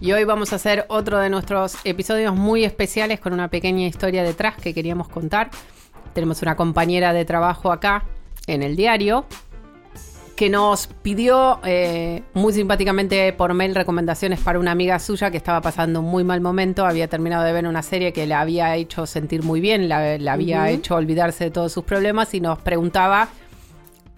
Y hoy vamos a hacer otro de nuestros episodios muy especiales con una pequeña historia detrás que queríamos contar. Tenemos una compañera de trabajo acá en el diario que nos pidió eh, muy simpáticamente por mail recomendaciones para una amiga suya que estaba pasando un muy mal momento, había terminado de ver una serie que la había hecho sentir muy bien, la, había hecho olvidarse de todos sus problemas y nos preguntaba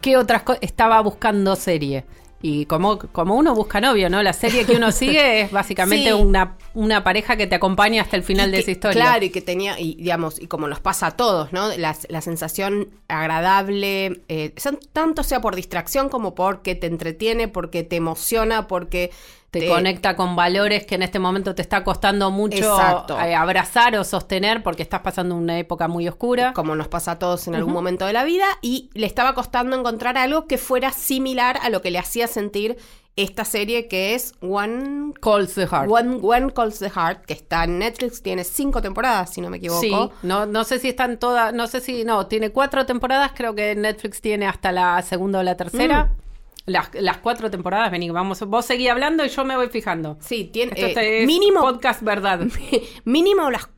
qué otras cosas estaba buscando serie. Y como, como uno busca novio, ¿no? La serie que uno sigue es básicamente una, una pareja que te acompaña hasta el final de esa historia. Claro, y que tenía, y digamos, y como nos pasa a todos, ¿no? La, la sensación agradable, eh, tanto sea por distracción como porque te entretiene, porque te emociona, porque te, conecta con valores que en este momento te está costando mucho eh, abrazar o sostener porque estás pasando una época muy oscura. Como nos pasa a todos en algún momento de la vida, y le estaba costando encontrar algo que fuera similar a lo que le hacía sentir esta serie que es One Calls the Heart. One, Calls the Heart, que está en Netflix, tiene cinco temporadas, si no me equivoco. Sí, no, no sé si están todas, no sé si, no, tiene cuatro temporadas, creo que Netflix tiene hasta la segunda o la tercera. Mm. Las, las, cuatro temporadas, vení, vamos, vos seguí hablando y yo me voy fijando. Sí, tiene eh, mínimo podcast verdad. mínimo las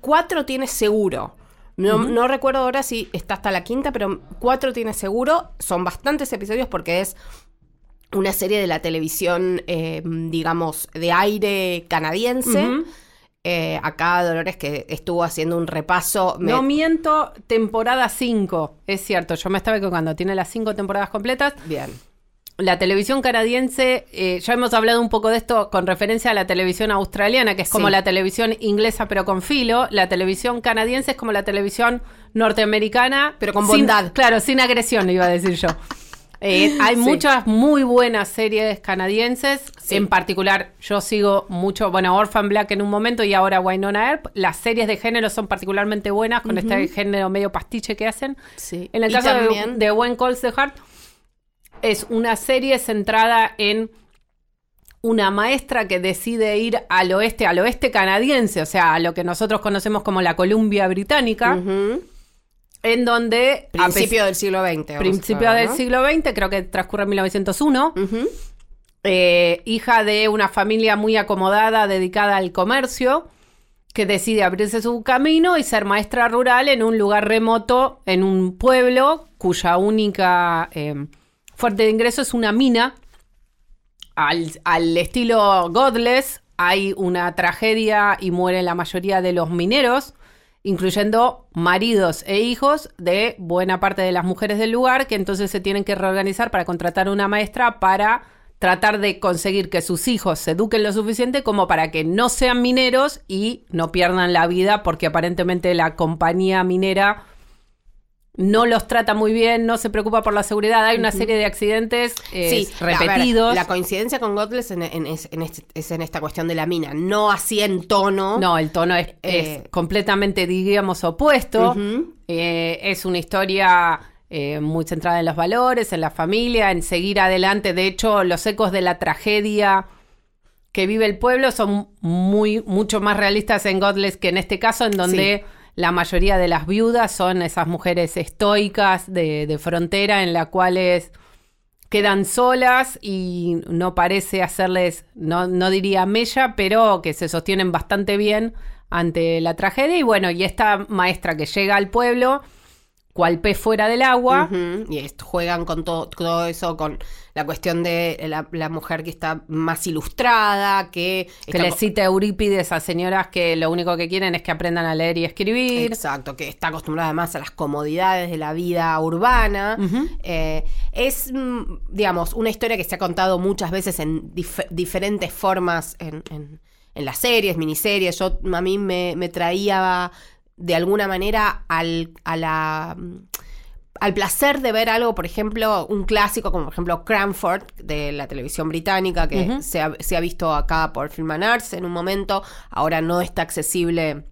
cuatro tiene seguro. No, no, recuerdo ahora si está hasta la quinta, pero cuatro tiene seguro. Son bastantes episodios porque es una serie de la televisión, eh, digamos, de aire canadiense. Eh, acá Dolores que estuvo haciendo un repaso. No miento, temporada 5. Es cierto, yo me estaba equivocando. Tiene las cinco temporadas completas. Bien la televisión canadiense, eh, ya hemos hablado un poco de esto con referencia a la televisión australiana, que es como la televisión inglesa pero con filo. La televisión canadiense es como la televisión norteamericana. Pero con bondad. claro, sin agresión, iba a decir yo. Eh, hay muchas muy buenas series canadienses. En particular, yo sigo mucho, bueno, Orphan Black en un momento y ahora Wynonna Earp. Las series de género son particularmente buenas con este género medio pastiche que hacen. Sí. En el caso de, de When Calls the Heart, es una serie centrada en una maestra que decide ir al oeste, al oeste canadiense, o sea, a lo que nosotros conocemos como la Columbia Británica, en donde... Principio del siglo XX. Principio del siglo XX, creo que transcurre en 1901. Eh, hija de una familia muy acomodada dedicada al comercio, que decide abrirse su camino y ser maestra rural en un lugar remoto, en un pueblo cuya única... Eh, fuerte de ingreso es una mina. Al, estilo Godless hay una tragedia y mueren la mayoría de los mineros, incluyendo maridos e hijos de buena parte de las mujeres del lugar, que entonces se tienen que reorganizar para contratar una maestra para tratar de conseguir que sus hijos se eduquen lo suficiente como para que no sean mineros y no pierdan la vida, porque aparentemente la compañía minera no los trata muy bien, no se preocupa por la seguridad. Hay una serie de accidentes eh, repetidos. la coincidencia con Godless en, este, es en esta cuestión de la mina, no así en tono. No, el tono es, eh, completamente, digamos, opuesto. Eh, es una historia muy centrada en los valores, en la familia, en seguir adelante. De hecho, los ecos de la tragedia que vive el pueblo son muy, mucho más realistas en Godless que en este caso, en donde la mayoría de las viudas son esas mujeres estoicas de, frontera en las cuales quedan solas y no parece hacerles, no, no diría mella, pero que se sostienen bastante bien ante la tragedia. Y bueno, y esta maestra que llega al pueblo cual pez fuera del agua. Y juegan con todo, todo eso, con la cuestión de la, mujer que está más ilustrada, que... Que le cita Eurípides a señoras que lo único que quieren es que aprendan a leer y escribir. Exacto, que está acostumbrada además a las comodidades de la vida urbana. Eh, es, mm, digamos, una historia que se ha contado muchas veces en diferentes formas en, en, las series, miniseries. Yo, a mí me, me traía de alguna manera al, a la al placer de ver algo, por ejemplo, un clásico como por ejemplo Cranford de la televisión británica, que se, ha, se ha visto acá por Film and Arts en un momento, ahora no está accesible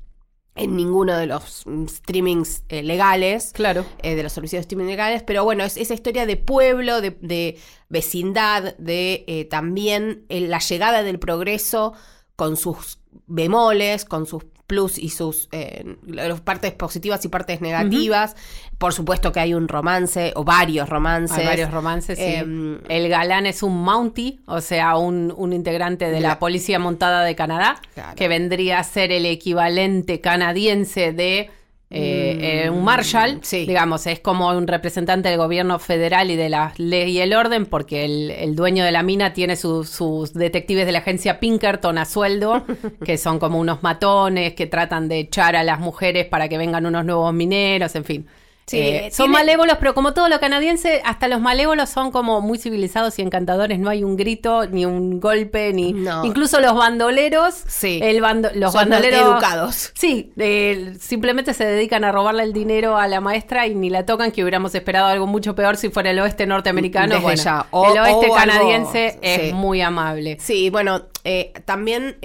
en ninguno de los mm, streamings eh, legales. Claro. eh, de los servicios de streaming legales. Pero bueno, es esa historia de pueblo, de, de vecindad, de eh, también la llegada del progreso con sus bemoles, con sus plus y sus eh, las partes positivas y partes negativas. Por supuesto que hay un romance o varios romances. Hay varios romances, sí. Em, el galán es un Mountie, o sea, un, un integrante de la, La- Policía Montada de Canadá, Claro. que vendría a ser el equivalente canadiense de eh, eh, un Marshall. Mm, sí. Digamos, es como un representante del gobierno federal y de la ley y el orden, porque el, el dueño de la mina tiene sus detectives de la agencia Pinkerton a sueldo, que son como unos matones que tratan de echar a las mujeres para que vengan unos nuevos mineros, en fin. Sí, Eh, son malévolos, pero como todo lo canadiense, hasta los malévolos son como muy civilizados y encantadores. No hay un grito, ni un golpe, ni. No. Incluso los bandoleros. Sí. El bando- los Son bandoleros. educados. Sí, eh, simplemente se dedican a robarle el dinero a la maestra y ni la tocan, que hubiéramos esperado algo mucho peor si fuera el oeste norteamericano. Desde Bueno, ya. O- el oeste o algo- canadiense es sí. muy amable. Sí, bueno, eh, también,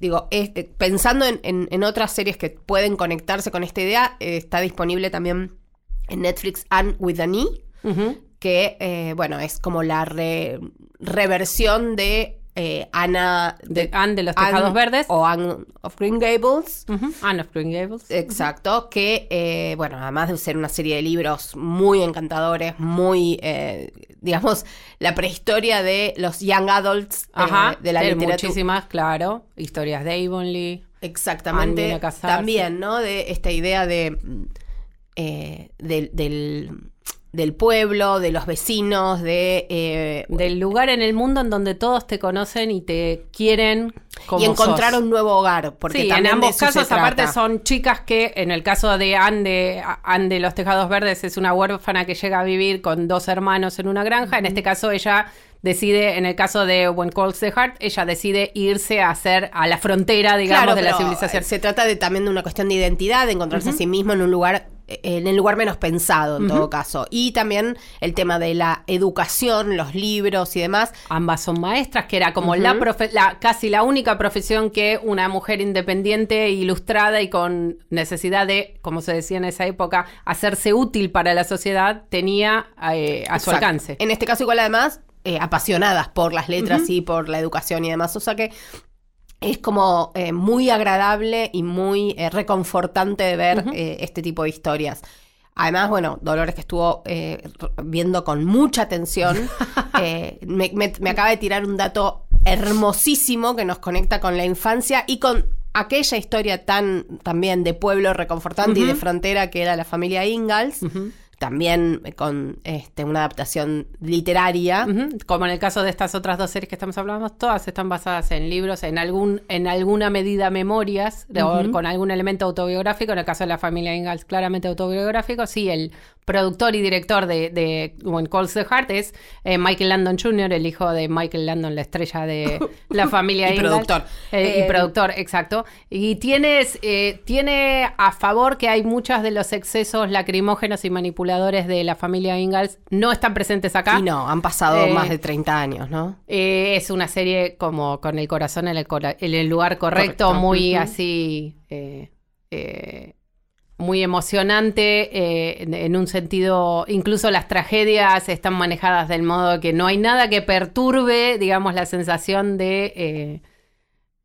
digo, es- eh, pensando en, en- en otras series que pueden conectarse con esta idea, está disponible también en Netflix Anne with an E, que, eh, bueno, es como la re- reversión de eh, Ana... De Anne de los Tejados Verdes. O Anne of Green Gables. Anne of Green Gables. Exacto, que eh, bueno, además de ser una serie de libros muy encantadores, muy, eh, digamos, la prehistoria de los young adults Ajá, de la sí, literatura. muchísimas, claro. Historias de Avonlea. Exactamente. También, ¿no? De esta idea de eh, del, del, del pueblo, de los vecinos, de eh, Del lugar en el mundo en donde todos te conocen y te quieren como y encontrar sos. un nuevo hogar. Porque sí, en ambos casos, aparte, son chicas que, en el caso de Anne de, Anne de los Tejados Verdes, es una huérfana que llega a vivir con dos hermanos en una granja. En este caso, ella decide, en el caso de When Calls the Heart, ella decide irse a hacer a la frontera, digamos, Claro, de la civilización. eh, Se trata de, también de una cuestión de identidad, de encontrarse a sí mismo en un lugar, en el lugar menos pensado, en todo caso. Y también el tema de la educación, los libros y demás. Ambas son maestras, que era como la, profe- la casi la única profesión que una mujer independiente, ilustrada y con necesidad de, como se decía en esa época, hacerse útil para la sociedad, tenía eh, a su alcance. En este caso, igual además, eh, apasionadas por las letras y por la educación y demás. O sea que es como eh, muy agradable y muy eh, reconfortante de ver eh, este tipo de historias. Además, bueno, Dolores que estuvo viendo con mucha atención, me, me- me acaba de tirar un dato hermosísimo que nos conecta con la infancia y con aquella historia tan también de pueblo reconfortante y de frontera que era la familia Ingalls, también con este, una adaptación literaria. Como en el caso de estas otras dos series que estamos hablando, todas están basadas en libros, en algún, en alguna medida memorias, de- o con algún elemento autobiográfico. En el caso de la familia Ingalls, claramente autobiográfico. Sí, el productor y director de, de When Calls the Heart es eh, Michael Landon Jr., el hijo de Michael Landon, la estrella de la familia Y Ingalls. productor. Eh, Eh, y productor, exacto. Y tienes, eh, tiene a favor que hay muchos de los excesos lacrimógenos y manipuladores de la familia Ingalls no están presentes acá. Y no, han pasado Eh, más de 30 años, ¿no? Eh, es una serie como con el corazón en el, cora- en el lugar correcto, Correcto. muy así, eh, eh, muy emocionante, eh, en, un sentido, incluso las tragedias están manejadas del modo que no hay nada que perturbe, digamos, la sensación de... eh,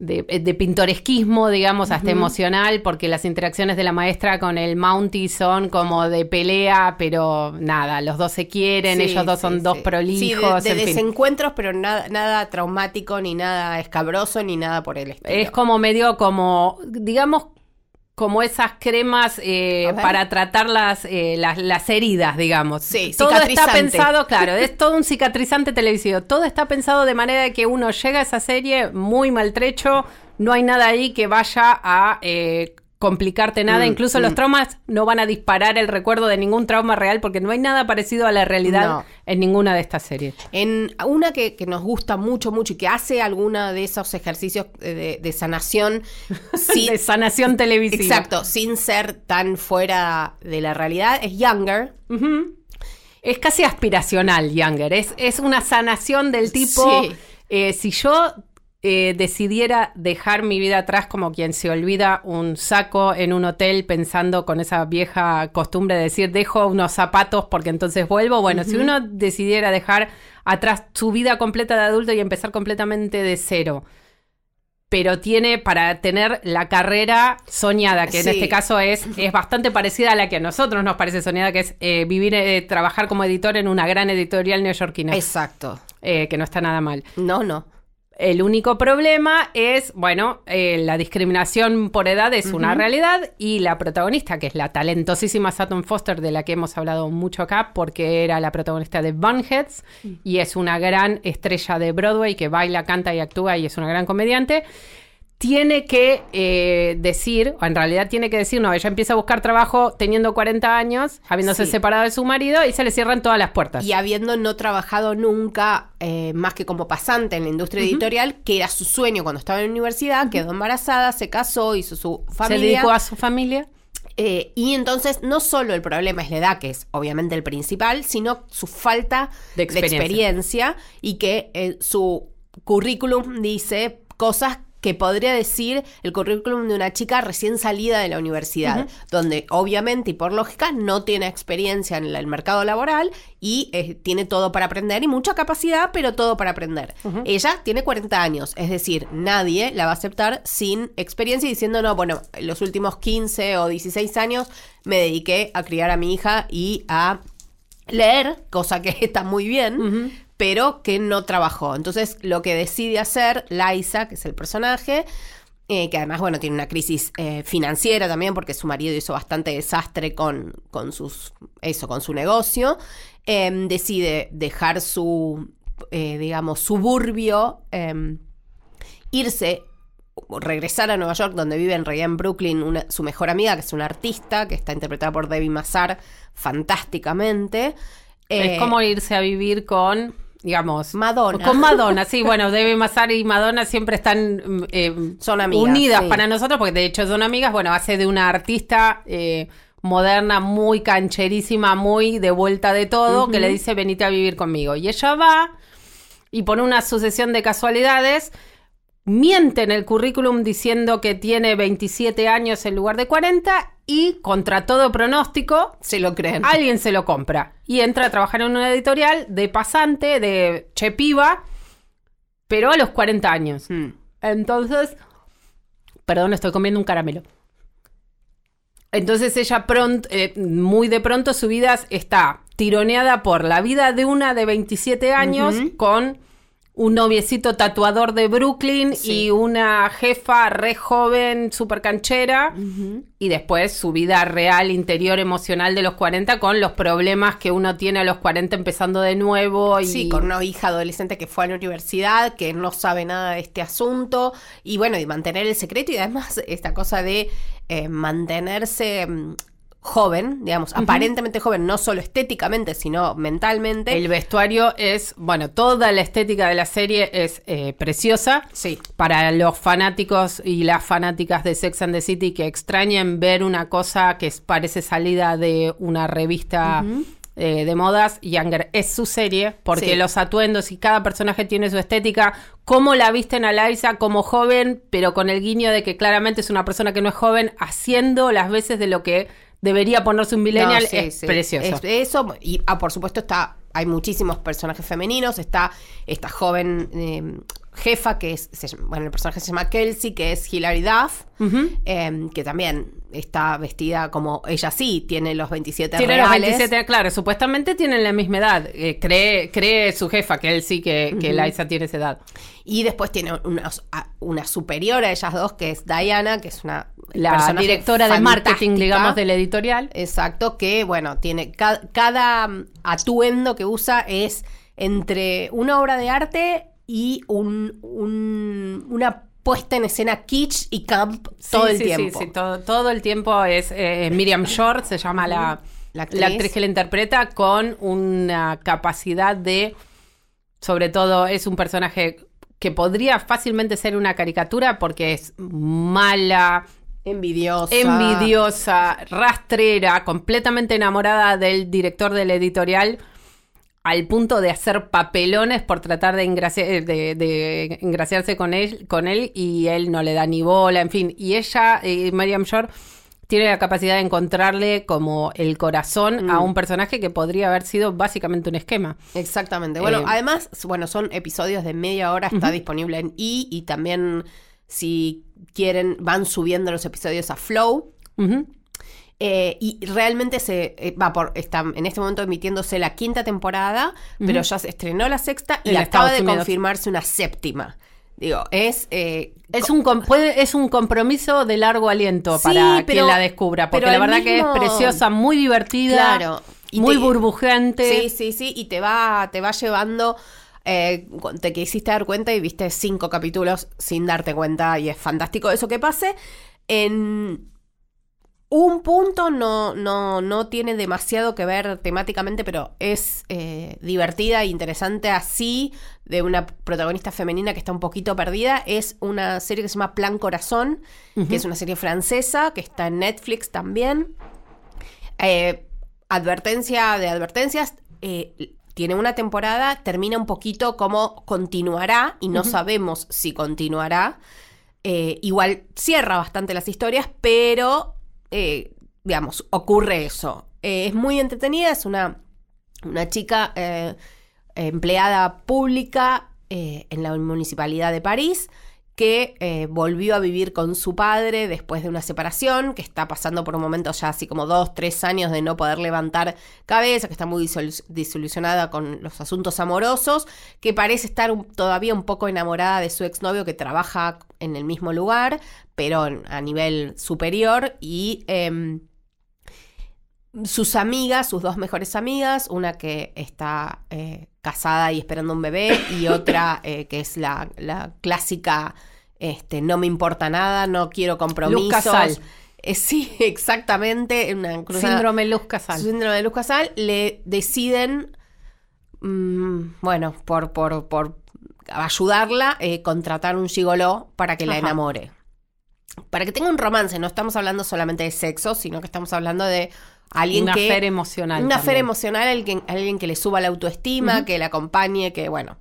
de, de pintoresquismo, digamos, hasta emocional, porque las interacciones de la maestra con el Mountie son como de pelea, pero nada, los dos se quieren, Sí, ellos dos sí, son dos prolijos. Sí, de, de en fin. desencuentros, pero nada, nada traumático, ni nada escabroso, ni nada por el estilo. Es como medio como, digamos, como esas cremas eh, para tratar las, eh, las, las heridas, digamos. Sí, todo está pensado, claro, es todo un cicatrizante televisivo. Todo está pensado de manera que uno llega a esa serie muy maltrecho, no hay nada ahí que vaya a eh, complicarte nada. Mm, Incluso los mm. traumas no van a disparar el recuerdo de ningún trauma real porque no hay nada parecido a la realidad No. en ninguna de estas series. En una que, que nos gusta mucho, mucho y que hace alguna de esos ejercicios de, de sanación, de sanación televisiva. exacto, sin ser tan fuera de la realidad, es Younger. Es casi aspiracional, Younger. Es, es una sanación del tipo. Sí. eh, si yo eh, decidiera dejar mi vida atrás como quien se olvida un saco en un hotel pensando con esa vieja costumbre de decir dejo unos zapatos porque entonces vuelvo. Bueno, si uno decidiera dejar atrás su vida completa de adulto y empezar completamente de cero. Pero tiene para tener la carrera soñada, que en este caso es, es bastante parecida a la que a nosotros nos parece soñada, que es eh, vivir, eh, trabajar como editor en una gran editorial neoyorquina, Exacto. eh, que no está nada mal. No, no. El único problema es, bueno, eh, la discriminación por edad es una realidad y la protagonista, que es la talentosísima Sutton Foster, de la que hemos hablado mucho acá, porque era la protagonista de Bunheads y es una gran estrella de Broadway que baila, canta y actúa y es una gran comediante. Tiene que eh, decir, o en realidad tiene que decir, no, ella empieza a buscar trabajo teniendo 40 años, habiéndose Sí. separado de su marido y se le cierran todas las puertas. Y habiendo no trabajado nunca eh, más que como pasante en la industria editorial, que era su sueño cuando estaba en la universidad, quedó embarazada, se casó, hizo su se familia. dedicó a su familia. Eh, y entonces no solo el problema es la edad, que es obviamente el principal, sino su falta De de experiencia. experiencia, y que su currículum dice cosas que podría decir el currículum de una chica recién salida de la universidad, donde obviamente y por lógica no tiene experiencia en el mercado laboral y eh, tiene todo para aprender y mucha capacidad, pero todo para aprender. Ella tiene 40 años, es decir, nadie la va a aceptar sin experiencia y diciendo, no, bueno, en los últimos 15 o 16 años me dediqué a criar a mi hija y a leer, cosa que está muy bien, pero que no trabajó. Entonces, lo que decide hacer Liza, que es el personaje, eh, que además, bueno, tiene una crisis eh, financiera también, porque su marido hizo bastante desastre con, con sus, eso, con su negocio, eh, decide dejar su, eh, digamos, suburbio, eh, irse regresar a Nueva York, donde vive en realidad en Brooklyn una- su mejor amiga, que es una artista, que está interpretada por Debbie Mazar fantásticamente. Eh, es como irse a vivir con, digamos, Madonna. Con Madonna, sí, bueno, Debbie Mazar y Madonna siempre están eh, Son amigas, unidas sí. para nosotros, porque de hecho son amigas. Bueno, hace de una artista eh, moderna, muy cancherísima, muy de vuelta de todo, que le dice venite a vivir conmigo. Y ella va y por una sucesión de casualidades miente en el currículum diciendo que tiene 27 años en lugar de 40 y contra todo pronóstico se lo creen. alguien se lo compra y entra a trabajar en una editorial de pasante, de chepiva, pero a los 40 años. Mm. Entonces, perdón, estoy comiendo un caramelo. Entonces ella pronto, eh, muy de pronto su vida está tironeada por la vida de una de 27 años con un noviecito tatuador de Brooklyn Sí. y una jefa re joven, súper canchera. Y después su vida real, interior, emocional de los 40 con los problemas que uno tiene a los 40 empezando de nuevo. Y... Sí, con una hija adolescente que fue a la universidad, que no sabe nada de este asunto, y bueno, y mantener el secreto, y además esta cosa de eh, mantenerse mm, joven, digamos, aparentemente joven, no solo estéticamente, sino mentalmente. El vestuario es, bueno, toda la estética de la serie es eh, preciosa. Sí. Para los fanáticos y las fanáticas de Sex and the City que extrañen ver una cosa que parece salida de una revista eh, de modas, Younger es su serie, porque Sí. los atuendos y cada personaje tiene su estética, cómo la visten a Liza como joven, pero con el guiño de que claramente es una persona que no es joven, haciendo las veces de lo que debería ponerse un millennial, No, sí, es sí. precioso. Es- eso, y ah, por supuesto está, hay muchísimos personajes femeninos, está esta joven eh, jefa que es, se bueno, el personaje se llama Kelsey, que es Hilary Duff, eh, que también está vestida como ella sí, tiene los 27 Tiene los reales. 27, claro, supuestamente tienen la misma edad. Eh, cree, cree su jefa que él sí que, que Liza tiene esa edad. Y después tiene una, una superior a ellas dos, que es Diana, que es una La directora de marketing, digamos, del editorial. Exacto, que bueno, tiene ca- cada mm, atuendo que usa es entre una obra de arte y un, un- una puesta en escena kitsch y camp todo Sí, el sí, tiempo. Sí, sí, todo, todo el tiempo es eh, Miriam Short, se llama la, La la actriz. actriz. que la interpreta, con una capacidad de, sobre todo, es un personaje que podría fácilmente ser una caricatura porque es mala, Envidiosa. envidiosa, rastrera, completamente enamorada del director del editorial, al punto de hacer papelones por tratar de, engracia- eh, de- de engraciarse con él, con él y él no le da ni bola, en fin. Y ella, eh, Mariam Shore, tiene la capacidad de encontrarle como el corazón a un personaje que podría haber sido básicamente un esquema. Exactamente. Bueno, Eh, además, bueno, son episodios de media hora, está disponible en E y también si quieren van subiendo los episodios a Flow. Eh, y realmente se eh, va por está en este momento emitiéndose la quinta temporada, pero ya se estrenó la sexta y En acaba Estados de Unidos. confirmarse una séptima. Digo, es eh, Es un, puede- es un compromiso de largo aliento Sí, para pero- quien la descubra, porque la verdad que es preciosa, muy divertida, Claro. Y muy te- burbujeante. Sí, sí, sí, y te va, te va llevando, eh, te quisiste dar cuenta y viste cinco capítulos sin darte cuenta y es fantástico eso que pase. En un punto no, no, no tiene demasiado que ver temáticamente, pero es eh, divertida e interesante así, de una protagonista femenina que está un poquito perdida. Es una serie que se llama Plan Corazón, que es una serie francesa, que está en Netflix también. Eh, advertencia de advertencias. eh, tiene una temporada, termina un poquito como continuará y no sabemos si continuará. Igual cierra bastante las historias, pero eh, digamos, ocurre eso. Eh, es muy entretenida, es una, una chica eh, empleada pública eh, en la municipalidad de París que eh, volvió a vivir con su padre después de una separación, que está pasando por un momento ya así como dos, tres años de no poder levantar cabeza, que está muy disolu- disolucionada con los asuntos amorosos, que parece estar todavía un poco enamorada de su exnovio que trabaja en el mismo lugar, pero a nivel superior y... em, sus amigas, sus dos mejores amigas, una que está eh, casada y esperando un bebé y otra eh, que es la clásica, este, no me importa nada, no quiero compromisos. Casal. Eh, sí, exactamente. Una cosa- Síndrome Luz Casal. Síndrome de Luz Casal, le deciden, mm, bueno, por, por, por ayudarla, eh, contratar un gigoló para que la Ajá. enamore. Para que tenga un romance, no estamos hablando solamente de sexo, sino que estamos hablando de alguien Una que... fe emocional. Una fe también. emocional, alguien, alguien que le suba la autoestima, que la acompañe, que bueno.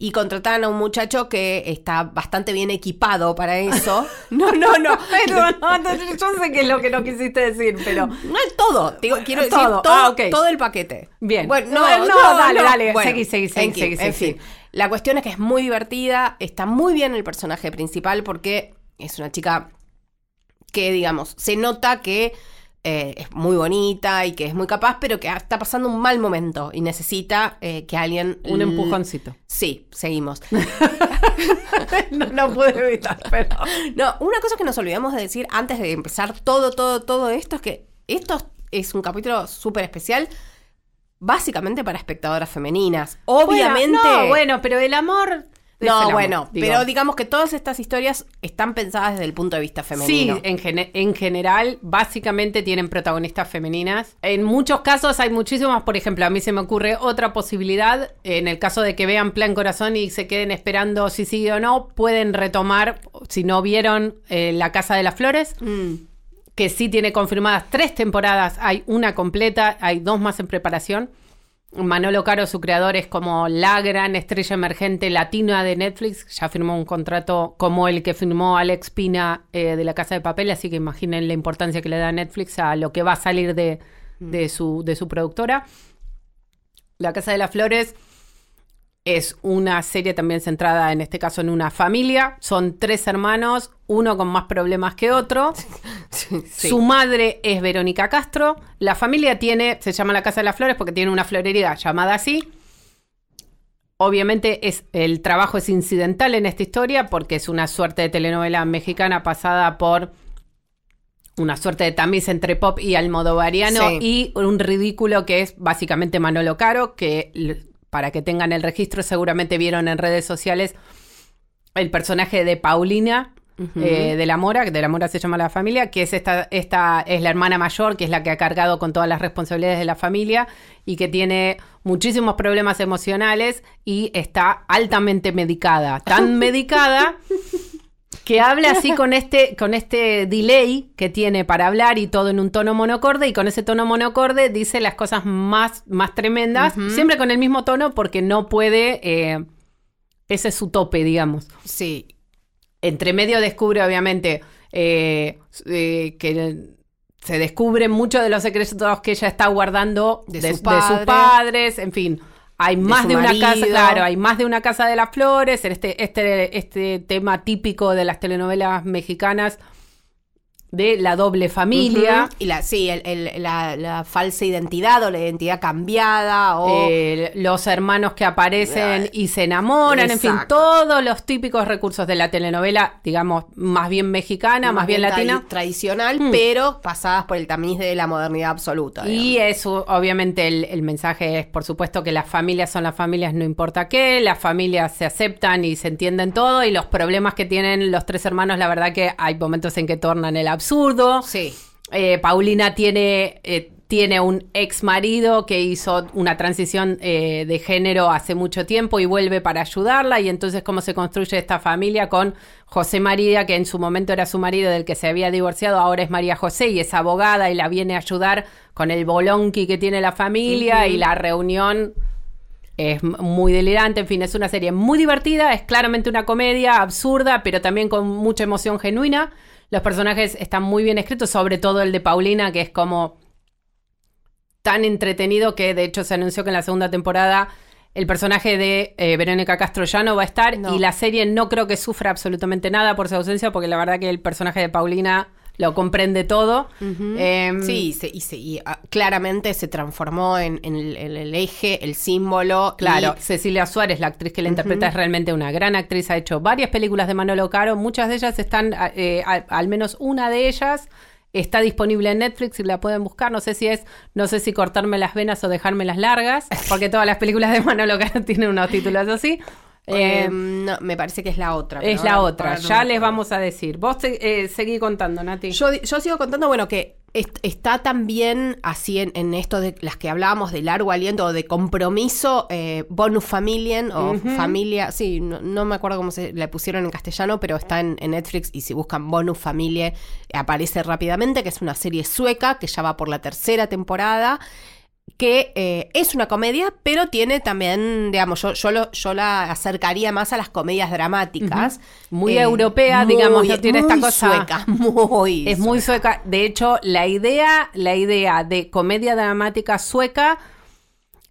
Y contrataron a un muchacho que está bastante bien equipado para eso. no, no, no. Pero no, no, yo sé que es lo que no quisiste decir, pero No es todo, digo, quiero decir Todo, todo, ah, todo el paquete. Bien. Bueno, No, no, no, dale, dale, Bueno, seguí, seguí, seguí, en seguí, en seguí. fin. La cuestión es que es muy divertida, está muy bien el personaje principal porque es una chica que, digamos, se nota que eh, es muy bonita y que es muy capaz, pero que está pasando un mal momento y necesita eh, que alguien... un empujoncito. Sí, seguimos. no, no pude evitar, pero. No, una cosa que nos olvidamos de decir antes de empezar todo, todo, todo esto es que esto es un capítulo súper especial, básicamente para espectadoras femeninas. Obviamente. Bueno, no, bueno, pero el amor. No, bueno, digo. pero digamos que todas estas historias están pensadas desde el punto de vista femenino. Sí, en, gene- en general, básicamente tienen protagonistas femeninas. En muchos casos hay muchísimas, por ejemplo, a mí se me ocurre otra posibilidad, en el caso de que vean Plan Corazón y se queden esperando si sigue o no, pueden retomar, si no vieron eh, La Casa de las Flores, Mm. que sí tiene confirmadas tres temporadas, hay una completa, hay dos más en preparación. Manolo Caro, su creador, es como la gran estrella emergente latina de Netflix. Ya firmó un contrato como el que firmó Alex Pina eh, de La Casa de Papel, así que imaginen la importancia que le da Netflix a lo que va a salir de, su, de su productora. La Casa de las Flores es una serie también centrada, en este caso, en una familia. Son tres hermanos, uno con más problemas que otro. Sí. Su madre es Verónica Castro. La familia tiene, se llama la Casa de las Flores porque tiene una florería llamada así. Obviamente es, el trabajo es incidental en esta historia porque es una suerte de telenovela mexicana pasada por una suerte de tamiz entre pop y almodovariano Sí. y un ridículo que es básicamente Manolo Caro, que para que tengan el registro seguramente vieron en redes sociales el personaje de Paulina, eh, de la Mora, que de la Mora se llama la familia, que es esta, esta, es la hermana mayor, que es la que ha cargado con todas las responsabilidades de la familia y que tiene muchísimos problemas emocionales y está altamente medicada. Tan medicada que habla así con este, con este delay que tiene para hablar y todo en un tono monocorde, y con ese tono monocorde dice las cosas más, más tremendas, siempre con el mismo tono, porque no puede. eh, ese es su tope, digamos. Sí. Entre medio descubre, obviamente, eh, eh, que se descubren muchos de los secretos que ella está guardando De de, su de padre. sus padres, en fin. Hay más de, una casa, claro, hay más de una casa de las flores, este, este, este tema típico de las telenovelas mexicanas de la doble familia. Y la, sí, el- el- la, la falsa identidad o la identidad cambiada o... Eh, los hermanos que aparecen y se enamoran, en fin, todos los típicos recursos de la telenovela, digamos, más bien mexicana, más, bien, latina. Tradicional, Mm. pero pasadas por el tamiz de la modernidad absoluta. Y eso, obviamente, el, el mensaje es, por supuesto, que las familias son las familias, no importa qué, las familias se aceptan y se entienden todo, y los problemas que tienen los tres hermanos, la verdad que hay momentos en que tornan el absurdo. Sí. Eh, Paulina tiene, eh, tiene un ex marido que hizo una transición eh, de género hace mucho tiempo y vuelve para ayudarla. Y entonces, ¿cómo se construye esta familia con José María, que en su momento era su marido del que se había divorciado, ahora es María José y es abogada y la viene a ayudar con el bolonqui que tiene la familia y la reunión es muy delirante, en fin, es una serie muy divertida, es claramente una comedia absurda, pero también con mucha emoción genuina. Los personajes están muy bien escritos, sobre todo el de Paulina, que es como tan entretenido que de hecho se anunció que en la segunda temporada el personaje de eh, Verónica Castro ya no va a estar No. y la serie no creo que sufra absolutamente nada por su ausencia, porque la verdad que el personaje de Paulina lo comprende todo. Em, Sí, se- y, se- y, ah, claramente se transformó en, en el, en el eje, el símbolo. Claro, y- Cecilia Suárez, la actriz que la interpreta, es realmente una gran actriz. Ha hecho varias películas de Manolo Caro. Muchas de ellas están, eh, a- al menos una de ellas está disponible en Netflix y la pueden buscar. No sé si es, no sé si cortarme las venas o dejármelas largas, porque todas las películas de Manolo Caro tienen unos títulos así. Eh, eh, no, me parece que es la otra. es la ahora- otra. no ya les vamos a decir. Vos te- eh, seguí contando, Nati. Yo, yo sigo contando, bueno, que est- está también así en, en esto de las que hablábamos de largo aliento o de compromiso, eh, bonus familien o familia, sí, no, no me acuerdo cómo se le pusieron en castellano, pero está en, en Netflix y si buscan bonus familie aparece rápidamente, que es una serie sueca que ya va por la tercera temporada que eh, es una comedia, pero tiene también, digamos, yo, yo, lo- yo la acercaría más a las comedias dramáticas. Muy europea, digamos, no tiene esta muy cosa- Sueca, muy Es muy sueca. De hecho, la idea, la idea de comedia dramática sueca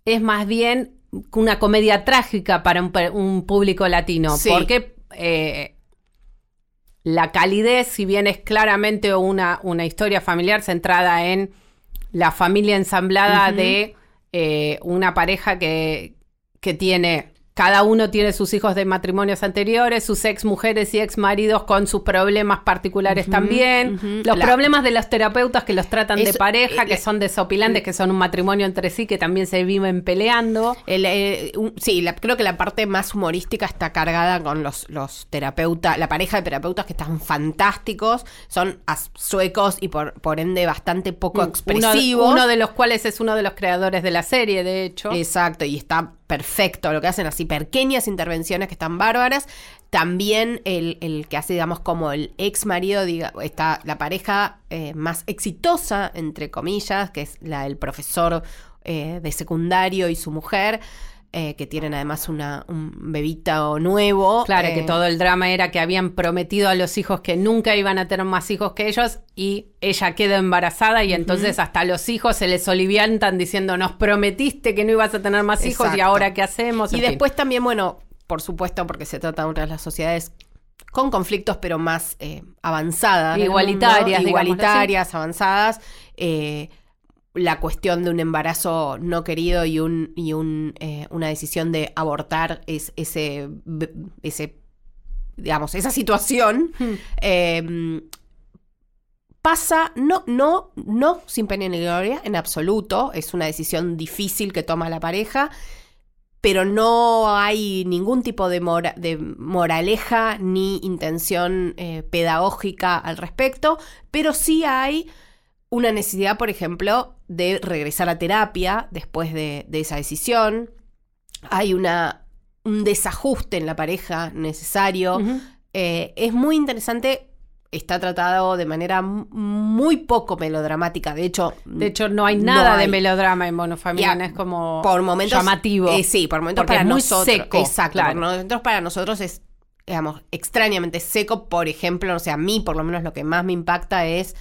es más bien una comedia trágica para un público latino. Sí. Porque eh, la calidez, si bien es claramente una, una historia familiar centrada en la familia ensamblada de eh, una pareja que, que tiene, cada uno tiene sus hijos de matrimonios anteriores, sus ex mujeres y ex maridos con sus problemas particulares también, los La- problemas de los terapeutas que los tratan de pareja, eh, que eh, son desopilantes, que son un matrimonio entre sí, que también se viven peleando. El, eh, un- sí, la- creo que la parte más humorística está cargada con los, los terapeutas, la pareja de terapeutas que están fantásticos, son suecos y por, por ende bastante poco Uno, expresivos. uno de los cuales es uno de los creadores de la serie, de hecho. Exacto, y está perfecto lo que hacen así, pequeñas intervenciones que están bárbaras. También el, el que hace, digamos, como el ex marido, diga, está la pareja eh, más exitosa, entre comillas, que es la del profesor eh, de secundario y su mujer, eh, que tienen además una, un bebito nuevo. Claro, eh, que todo el drama era que habían prometido a los hijos que nunca iban a tener más hijos que ellos y ella queda embarazada y entonces hasta los hijos se les oliviantan diciendo nos prometiste que no ibas a tener más hijos y ahora qué hacemos. Y En fin. después también, bueno, por supuesto, porque se trata de una de las sociedades con conflictos, pero más eh, avanzadas. Igualitarias, mundo, igualitarias, avanzadas. eh, la cuestión de un embarazo no querido y un y un, eh, una decisión de abortar es ese ese digamos esa situación Hmm. eh, pasa no no no sin pena ni gloria en absoluto es una decisión difícil que toma la pareja pero no hay ningún tipo de, de moraleja ni intención eh, pedagógica al respecto, pero sí hay una necesidad, por ejemplo, de regresar a terapia después de, esa decisión. Hay una, un desajuste en la pareja necesario. Eh, es muy interesante está tratado de manera muy poco melodramática. De hecho, de hecho no hay nada de melodrama en Monofamilia, es como por momentos, llamativo. Eh, sí, por momentos para nosotros. exacto, por momentos para nosotros es, digamos, extrañamente seco. Por ejemplo, o sea, a mí por lo menos lo que más me impacta es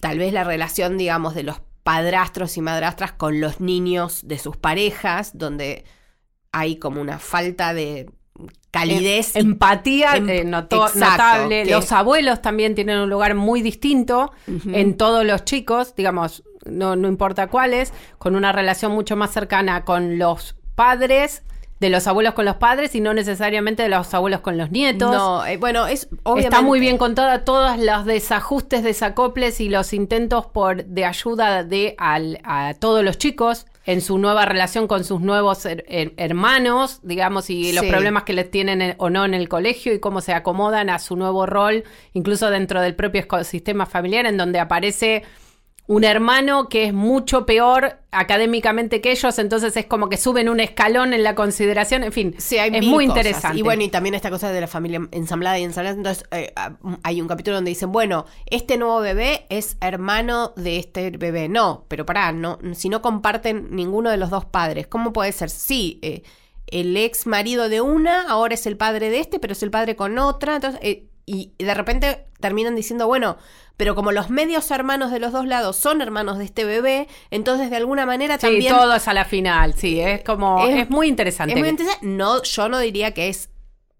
tal vez la relación, digamos, de los padrastros y madrastras con los niños de sus parejas, donde hay como una falta de calidez. Em, empatía em, eh, notable. Los abuelos también tienen un lugar muy distinto en todos los chicos, digamos, no, no importa cuáles, con una relación mucho más cercana con los padres de los abuelos con los padres y no necesariamente de los abuelos con los nietos. No, eh, bueno, es obviamente... Está muy bien contada todos los desajustes, desacoples y los intentos por de ayuda de a todos los chicos en su nueva relación con sus nuevos hermanos, digamos, y los problemas que les tienen o no en el colegio y cómo se acomodan a su nuevo rol, incluso dentro del propio ecosistema familiar, en donde aparece un hermano que es mucho peor académicamente que ellos, entonces es como que suben un escalón en la consideración, en fin, es muy interesante. Y bueno, y también esta cosa de la familia ensamblada y ensamblada, entonces eh, ah, hay un capítulo donde dicen, bueno, este nuevo bebé es hermano de este bebé, no, pero pará, no, si no comparten ninguno de los dos padres, ¿cómo puede ser? Sí, eh, el ex marido de una ahora es el padre de este, pero es el padre con otra, entonces, eh, y de repente terminan diciendo, bueno, pero como los medios hermanos de los dos lados son hermanos de este bebé, entonces de alguna manera también... Sí, todos a la final, sí, es como... Es, muy interesante. Es muy interesante. No, yo no diría que es...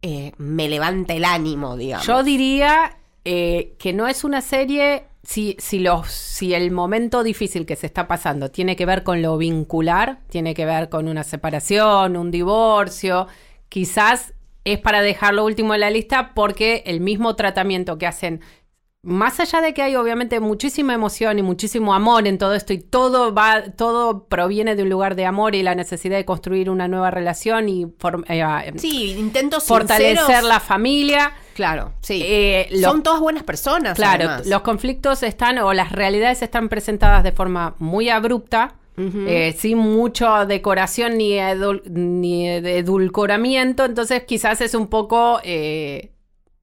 Eh, me levanta el ánimo, digamos. Yo diría eh, que no es una serie... Si, si, los, si el momento difícil que se está pasando tiene que ver con lo vincular, tiene que ver con una separación, un divorcio, quizás es para dejar lo último en la lista porque el mismo tratamiento que hacen más allá de que hay obviamente muchísima emoción y muchísimo amor en todo esto y todo va, todo proviene de un lugar de amor y la necesidad de construir una nueva relación y eh, sí, intentos fortalecer la familia. Claro, sí. Eh, Son todas buenas personas. Claro, los conflictos están o las realidades están presentadas de forma muy abrupta. Eh, sin mucha decoración ni, ni edulcoramiento, entonces quizás es un poco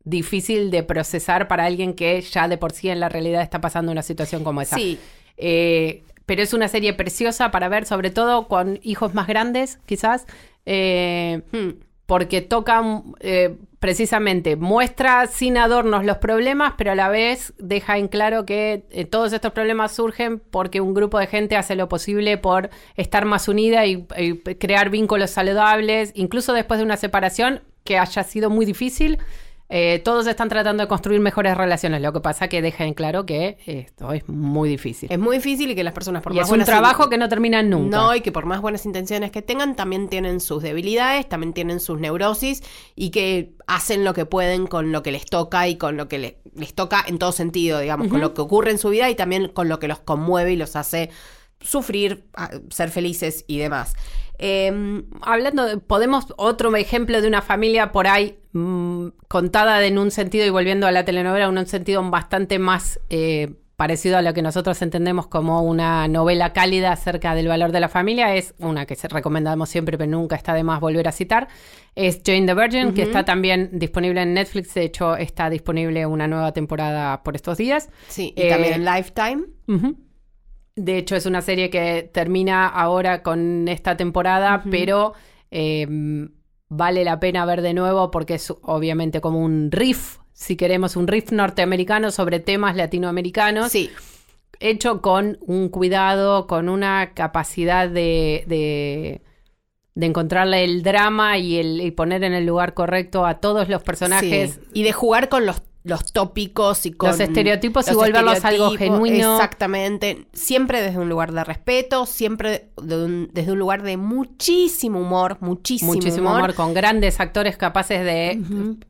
difícil de procesar para alguien que ya de por sí en la realidad está pasando una situación como esa. Sí. Eh, pero es una serie preciosa para ver, sobre todo con hijos más grandes, quizás, eh, hmm. porque toca eh, precisamente, muestra sin adornos los problemas, pero a la vez deja en claro que todos estos problemas surgen porque un grupo de gente hace lo posible por estar más unida y crear vínculos saludables, incluso después de una separación que haya sido muy difícil eh, todos están tratando de construir mejores relaciones. Lo que pasa que deja en claro que esto es muy difícil. Es muy difícil y que las personas por y es un trabajo que no termina nunca. No, y que por más buenas intenciones que tengan, también tienen sus debilidades, también tienen sus neurosis y que hacen lo que pueden con lo que les toca y con lo que les toca en todo sentido, digamos, con lo que ocurre en su vida y también con lo que los conmueve y los hace sufrir, ser felices y demás. Em, hablando, de, podemos otro ejemplo de una familia por ahí mm, contada en un sentido y volviendo a la telenovela, en un sentido bastante más eh, parecido a lo que nosotros entendemos como una novela cálida acerca del valor de la familia, es una que se recomendamos siempre, pero nunca está de más volver a citar, es Jane the Virgin, que está también disponible en Netflix, de hecho está disponible una nueva temporada por estos días. Sí, y también en eh, Lifetime. De hecho, es una serie que termina ahora con esta temporada, pero em, vale la pena ver de nuevo porque es obviamente como un riff, si queremos, un riff norteamericano sobre temas latinoamericanos. Sí. Hecho con un cuidado, con una capacidad de, de, encontrarle el drama y, el, poner en el lugar correcto a todos los personajes. Y de jugar con los los tópicos y con los estereotipos y volverlos algo genuino. Exactamente, siempre desde un lugar de respeto, siempre desde un lugar de muchísimo humor, muchísimo, muchísimo humor. con grandes actores capaces de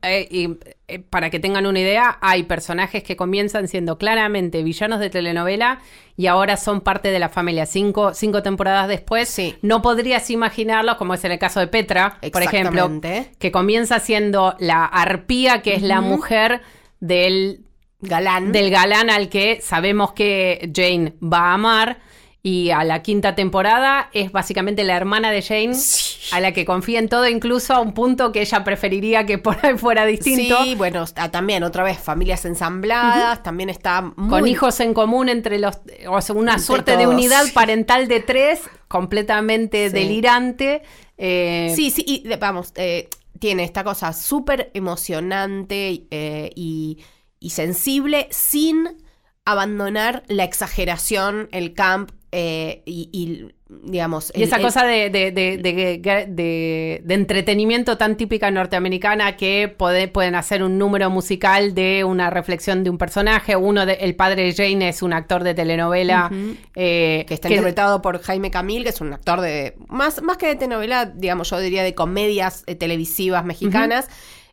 eh, eh, para que tengan una idea, hay personajes que comienzan siendo claramente villanos de telenovela y ahora son parte de la familia. Cinco, cinco temporadas después, Sí. no podrías imaginarlos, como es en el caso de Petra, por ejemplo, que comienza siendo la arpía, que es la mujer del Galán. del galán al que sabemos que Jane va a amar. Y a la quinta temporada es básicamente la hermana de Jane, a la que confía en todo, incluso a un punto que ella preferiría que por ahí fuera distinto. Sí, bueno, está también otra vez familias ensambladas, también está muy Con hijos en común entre los. O sea, una Entre suerte de unidad parental de tres, completamente Sí. delirante. eh, Sí, sí, y vamos, eh, tiene esta cosa súper emocionante eh, y, y sensible sin abandonar la exageración, el camp eh, y, y, digamos... Y esa el- cosa de, de, de, de- entretenimiento tan típica norteamericana que pode- pueden hacer un número musical de una reflexión de un personaje. Uno de, el padre de Jane es un actor de telenovela. eh, que está interpretado por Jaime Camil, que es un actor de más, más que de telenovela, digamos, yo diría de comedias eh, televisivas mexicanas.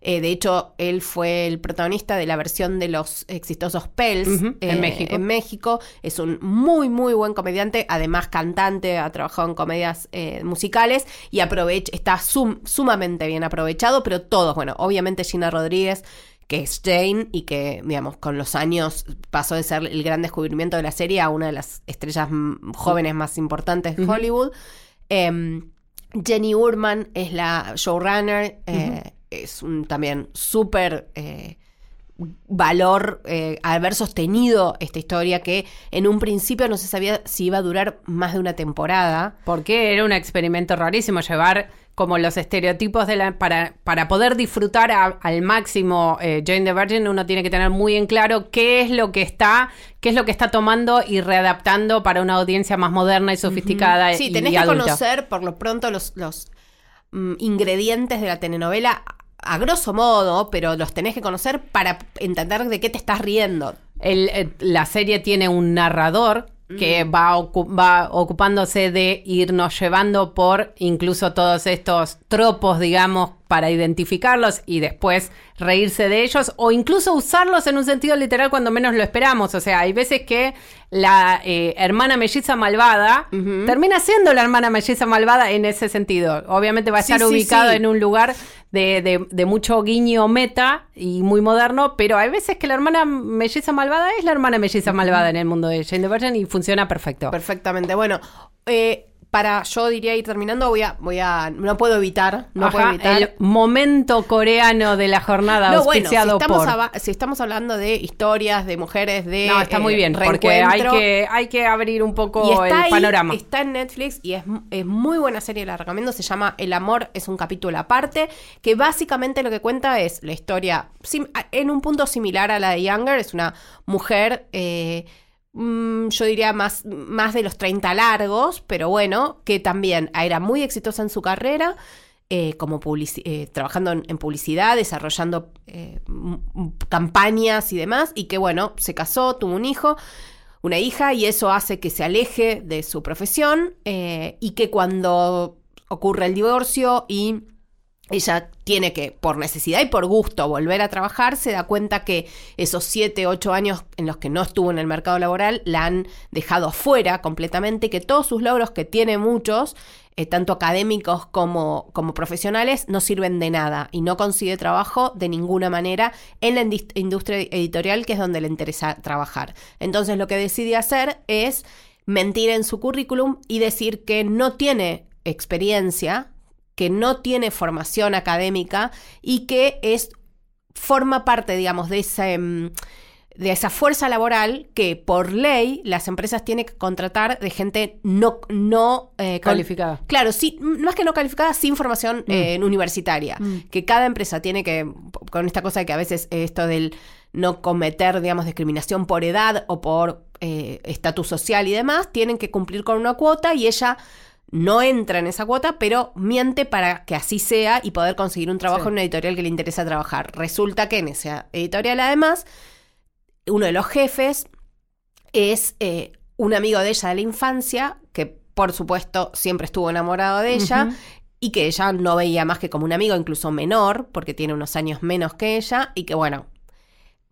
Eh, de hecho, él fue el protagonista de la versión de los exitosos Pels en eh, México. en México. Es un muy, muy buen comediante, además cantante, ha trabajado en comedias eh, musicales y aprovecha, está sum- sumamente bien aprovechado, pero todos, bueno, obviamente Gina Rodríguez que es Jane y que, digamos, con los años pasó de ser el gran descubrimiento de la serie a una de las estrellas jóvenes más importantes de Hollywood. Em, Jenny Urman es la showrunner, eh, es un también súper eh, valor eh, haber sostenido esta historia que en un principio no se sabía si iba a durar más de una temporada. Porque era un experimento rarísimo llevar como los estereotipos de la para, para poder disfrutar a- al máximo eh, Jane the Virgin uno tiene que tener muy en claro qué es lo que está qué es lo que está tomando y readaptando para una audiencia más moderna y sofisticada Sí, y tenés que adulta. conocer por lo pronto los, los mm, ingredientes de la telenovela a grosso modo, pero los tenés que conocer para entender de qué te estás riendo. El, eh, la serie tiene un narrador que va, ocu- va ocupándose de irnos llevando por incluso todos estos tropos, digamos, para identificarlos y después reírse de ellos o incluso usarlos en un sentido literal cuando menos lo esperamos. O sea, hay veces que la eh, hermana melliza malvada termina siendo la hermana melliza malvada en ese sentido. Obviamente va a estar sí, ubicado sí. en un lugar de, de- de mucho guiño meta y muy moderno, pero hay veces que la hermana melliza malvada es la hermana melliza malvada en el mundo de Jane the Virgin y funciona perfecto. Perfectamente. Bueno, eh, para yo diría ir terminando, voy a, voy a, no puedo evitar, no puedo evitar. el momento coreano de la jornada No, bueno, si estamos, por... si estamos hablando de historias, de mujeres, de No, está muy eh, bien, porque hay que, hay que abrir un poco el ahí, panorama. está en Netflix y es, es muy buena serie, la recomiendo. Se llama El amor es un capítulo aparte, que básicamente lo que cuenta es la historia en un punto similar a la de Younger. Es una mujer, eh, mm, yo diría más, más de los 30 largos, pero bueno, que también era muy exitosa en su carrera. eh, como eh, trabajando en, publicidad, desarrollando eh, campañas y demás, y que bueno, se casó, tuvo un hijo, una hija y eso hace que se aleje de su profesión eh, y que cuando ocurre el divorcio y ella tiene que, por necesidad y por gusto, volver a trabajar, se da cuenta que esos siete, ocho años en los que no estuvo en el mercado laboral la han dejado afuera completamente, que todos sus logros, que tiene muchos, eh, tanto académicos como, como profesionales, no sirven de nada y no consigue trabajo de ninguna manera en la industria editorial, que es donde le interesa trabajar. Entonces lo que decide hacer es mentir en su currículum y decir que no tiene experiencia, que no tiene formación académica y que es forma parte, digamos, de ese, mm, de esa fuerza laboral que por ley las empresas tienen que contratar de gente no, no eh, Calificada. Claro, sí, más que no calificada, sin formación eh, universitaria. Que cada empresa tiene que, con esta cosa de que a veces esto del no cometer, digamos, discriminación por edad o por eh, estatus social y demás, tienen que cumplir con una cuota y ella no entra en esa cuota, pero miente para que así sea y poder conseguir un trabajo Sí. en una editorial que le interesa trabajar. Resulta que en esa editorial, además, uno de los jefes es eh, un amigo de ella de la infancia, que por supuesto siempre estuvo enamorado de ella, y que ella no veía más que como un amigo, incluso menor, porque tiene unos años menos que ella, y que bueno,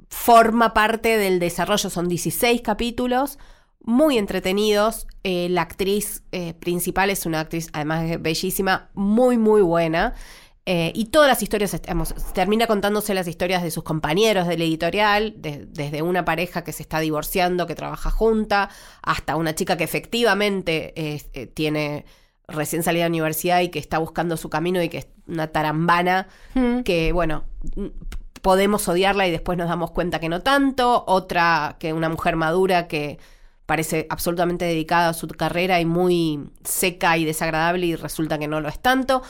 forma parte del desarrollo, son 16 capítulos, muy entretenidos. Eh, la actriz eh, principal es una actriz, además bellísima, muy, muy buena. Eh, y todas las historias, termina contándose las historias de sus compañeros del editorial, desde una pareja que se está divorciando, que trabaja junta, hasta una chica que efectivamente tiene recién salida de la universidad y que está buscando su camino y que es una tarambana, hmm. que bueno, podemos odiarla y después nos damos cuenta que no tanto, otra que una mujer madura que parece absolutamente dedicada a su carrera y muy seca y desagradable y resulta que no lo es tanto.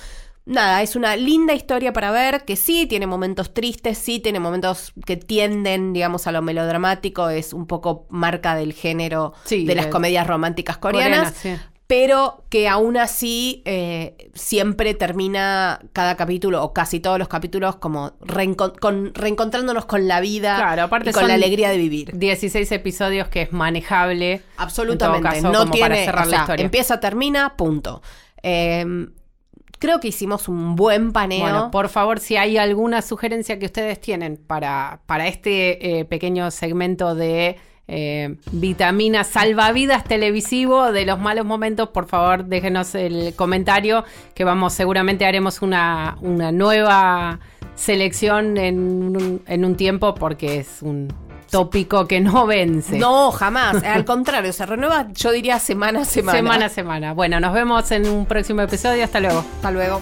Nada, es una linda historia para ver, que sí tiene momentos tristes, sí tiene momentos que tienden, digamos, a lo melodramático, es un poco marca del género de las comedias románticas coreanas, pero que aún así eh, siempre termina cada capítulo o casi todos los capítulos como reencontrándonos con la vida y con la alegría de vivir. 16 episodios que es manejable. Absolutamente, no tiene, cerrar la historia. empieza, termina, punto. Em, creo que hicimos un buen paneo. Bueno, por favor, si hay alguna sugerencia que ustedes tienen para, para este eh, pequeño segmento de eh, vitamina salvavidas televisivo de los malos momentos, por favor déjenos el comentario que vamos, seguramente haremos una, una nueva selección en en un tiempo porque es un tópico que no vence. No, jamás. Al contrario, se renueva, yo diría semana a semana. Semana a semana. Bueno, nos vemos en un próximo episodio. Hasta luego. Hasta luego.